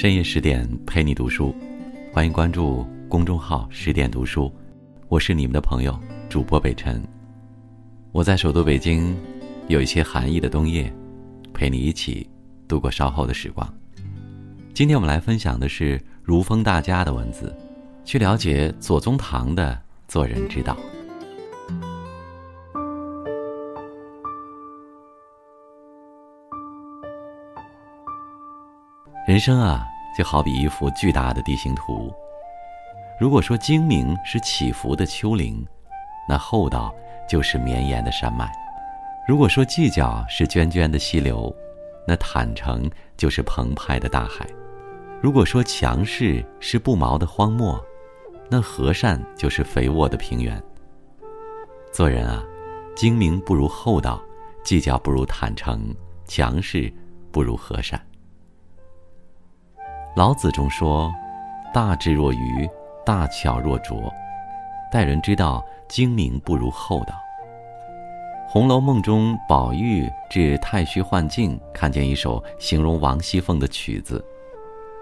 深夜十点陪你读书，欢迎关注公众号“十点读书”，我是你们的朋友主播北辰。我在首都北京，有一些寒意的冬夜，陪你一起度过稍后的时光。今天我们来分享的是如风大家的文字，去了解左宗棠的做人之道。人生啊，就好比一幅巨大的地形图。如果说精明是起伏的丘陵，那厚道就是绵延的山脉；如果说计较是涓涓的溪流，那坦诚就是澎湃的大海；如果说强势是不毛的荒漠，那和善就是肥沃的平原。做人啊，精明不如厚道，计较不如坦诚，强势不如和善。老子中说：“大智若愚，大巧若拙。待人之道，精明不如厚道。”《红楼梦》中，宝玉至太虚幻境，看见一首形容王熙凤的曲子：“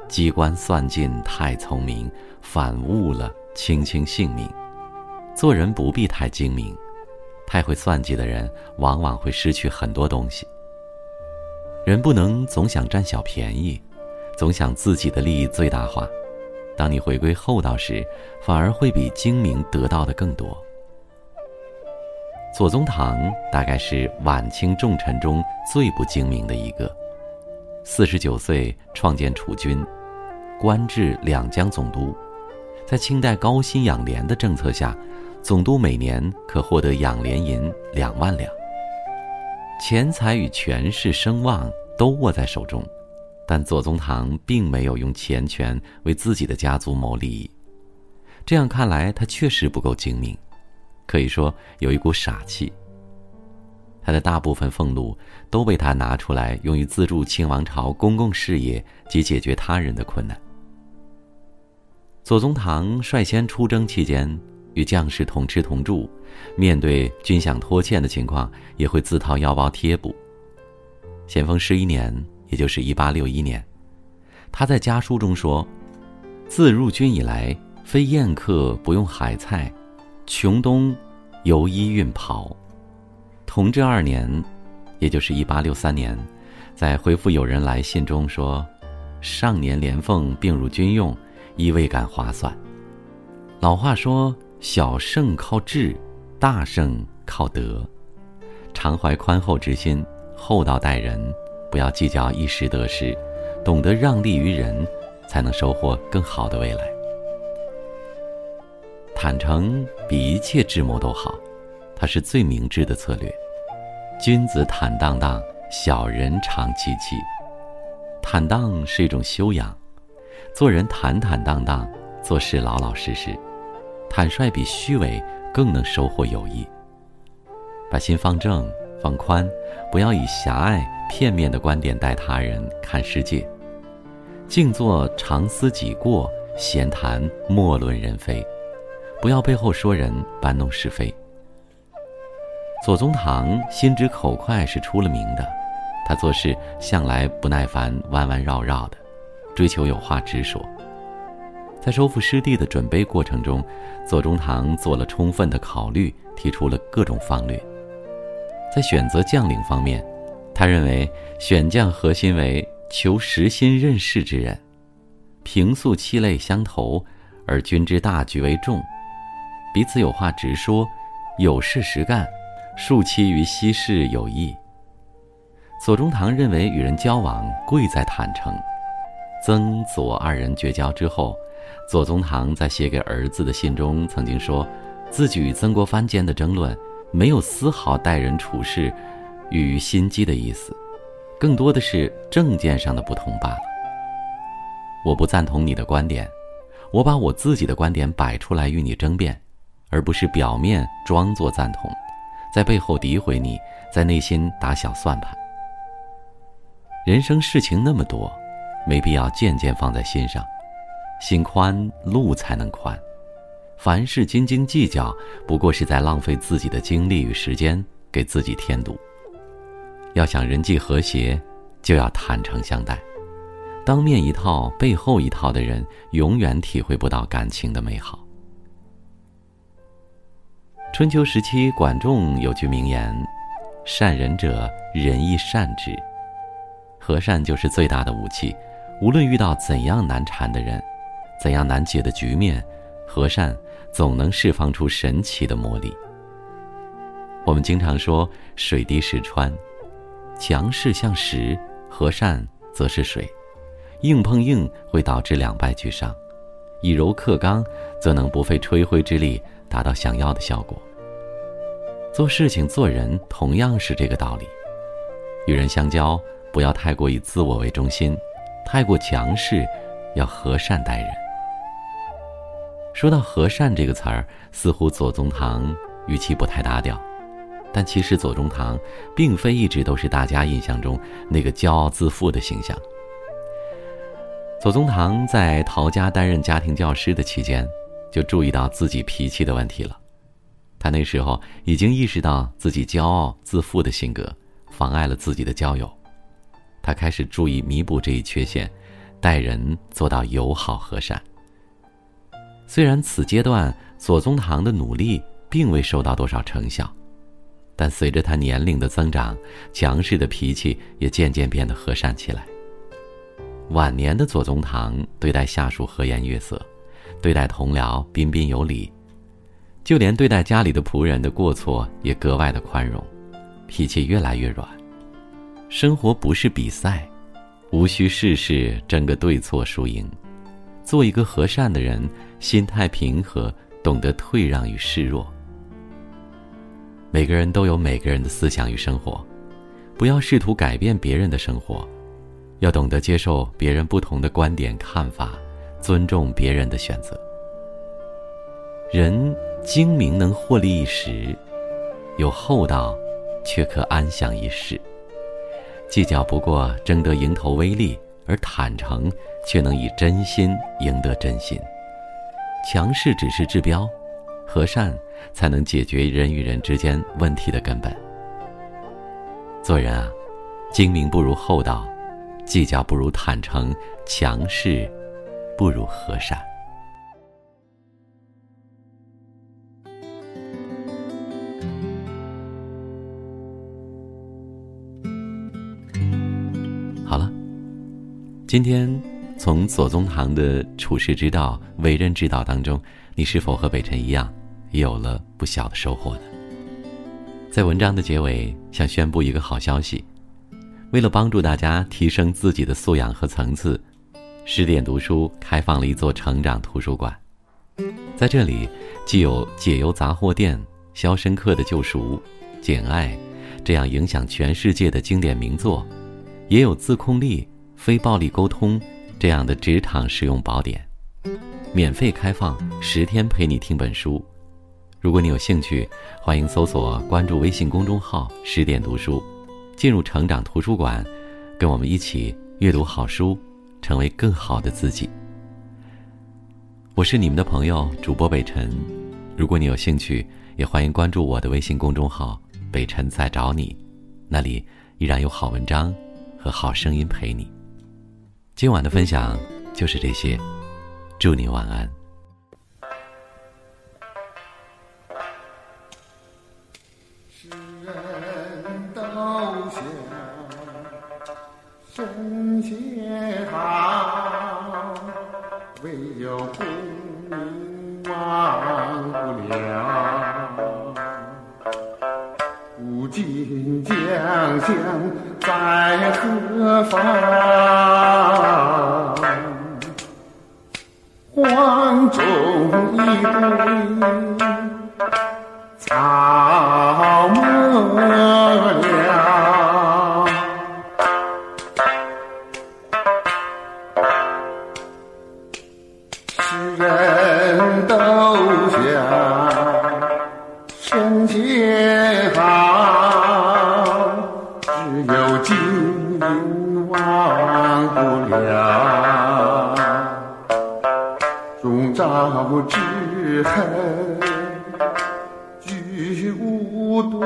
机关算尽太聪明，反误了卿卿性命。”做人不必太精明，太会算计的人，往往会失去很多东西。人不能总想占小便宜。总想自己的利益最大化，当你回归厚道时，反而会比精明得到的更多。左宗棠大概是晚清重臣中最不精明的一个，四十九岁创建储君，官至两江总督，在清代高薪养廉的政策下，总督每年可获得养廉银两万两，钱财与权势声望都握在手中。但左宗棠并没有用钱权为自己的家族谋利益，这样看来，他确实不够精明，可以说有一股傻气。他的大部分俸禄都被他拿出来用于资助清王朝公共事业及解决他人的困难。左宗棠率先出征期间，与将士同吃同住，面对军饷拖欠的情况，也会自掏腰包贴补。咸丰十一年。也就是一八六一年，他在家书中说：“自入军以来，非宴客不用海菜，穷冬犹衣运袍。”同治二年，也就是一八六三年，在回复友人来信中说：“上年连凤并入军用，亦未感划算。”老话说：“小胜靠智，大胜靠德。”常怀宽厚之心，厚道待人。不要计较一时得失，懂得让利于人，才能收获更好的未来。坦诚比一切智谋都好，它是最明智的策略。君子坦荡荡，小人长戚戚。坦荡是一种修养，做人坦坦荡荡，做事老老实实。坦率比虚伪更能收获友谊。把心放正。放宽，不要以狭隘、片面的观点待他人、看世界。静坐常思己过，闲谈莫论人非。不要背后说人、搬弄是非。左宗棠心直口快是出了名的，他做事向来不耐烦、弯弯绕绕的，追求有话直说。在收复失地的准备过程中，左宗棠做了充分的考虑，提出了各种方略。在选择将领方面，他认为选将核心为求实心任事之人，平素气类相投，而君之大局为重，彼此有话直说，有事实干，树期于稀事有益。左宗棠认为与人交往贵在坦诚。曾左二人绝交之后，左宗棠在写给儿子的信中曾经说，自己与曾国藩间的争论。没有丝毫待人处事与心机的意思，更多的是政见上的不同罢了。我不赞同你的观点，我把我自己的观点摆出来与你争辩，而不是表面装作赞同，在背后诋毁你，在内心打小算盘。人生事情那么多，没必要件件放在心上，心宽路才能宽。凡事斤斤计较，不过是在浪费自己的精力与时间，给自己添堵。要想人际和谐，就要坦诚相待。当面一套背后一套的人，永远体会不到感情的美好。春秋时期，管仲有句名言：“善人者，人亦善之。”和善就是最大的武器。无论遇到怎样难缠的人，怎样难解的局面，和善总能释放出神奇的魔力。我们经常说“水滴石穿”，强势像石，和善则是水，硬碰硬会导致两败俱伤，以柔克刚则能不费吹灰之力达到想要的效果。做事情做人同样是这个道理，与人相交不要太过以自我为中心。太过强势，要和善待人。说到和善这个词儿，似乎左宗棠语气不太搭调，但其实左宗棠并非一直都是大家印象中那个骄傲自负的形象。左宗棠在陶家担任家庭教师的期间，就注意到自己脾气的问题了。他那时候已经意识到自己骄傲自负的性格妨碍了自己的交友。他开始注意弥补这一缺陷，待人做到友好和善。虽然此阶段左宗棠的努力并未收到多少成效，但随着他年龄的增长，强势的脾气也渐渐变得和善起来。晚年的左宗棠对待下属和颜悦色，对待同僚彬彬有礼，就连对待家里的仆人的过错也格外的宽容，脾气越来越软。生活不是比赛，无需事事争个对错输赢。做一个和善的人，心态平和，懂得退让与示弱。每个人都有每个人的思想与生活，不要试图改变别人的生活，要懂得接受别人不同的观点看法，尊重别人的选择。人精明能获利一时，有厚道，却可安享一世。计较不过争得蝇头微利，而坦诚却能以真心赢得真心。强势只是治标，和善才能解决人与人之间问题的根本。做人啊，精明不如厚道，计较不如坦诚，强势不如和善。今天，从左宗棠的处世之道、为人之道当中，你是否和北辰一样，也有了不小的收获呢？在文章的结尾，想宣布一个好消息：为了帮助大家提升自己的素养和层次，十点读书开放了一座成长图书馆。在这里，既有《解忧杂货店》《肖申克的救赎》《简爱》这样影响全世界的经典名作，也有自控力。非暴力沟通，这样的职场实用宝典，免费开放十天陪你听本书。如果你有兴趣，欢迎搜索关注微信公众号“十点读书”，进入成长图书馆，跟我们一起阅读好书，成为更好的自己。我是你们的朋友主播北辰，如果你有兴趣，也欢迎关注我的微信公众号“北辰在找你”，那里依然有好文章和好声音陪你。今晚的分享就是这些，祝你晚安。世人都想圣贤好，唯有功名忘不了。古今将相在何方？黄忠一对草没了，世人终朝之恨，聚无多。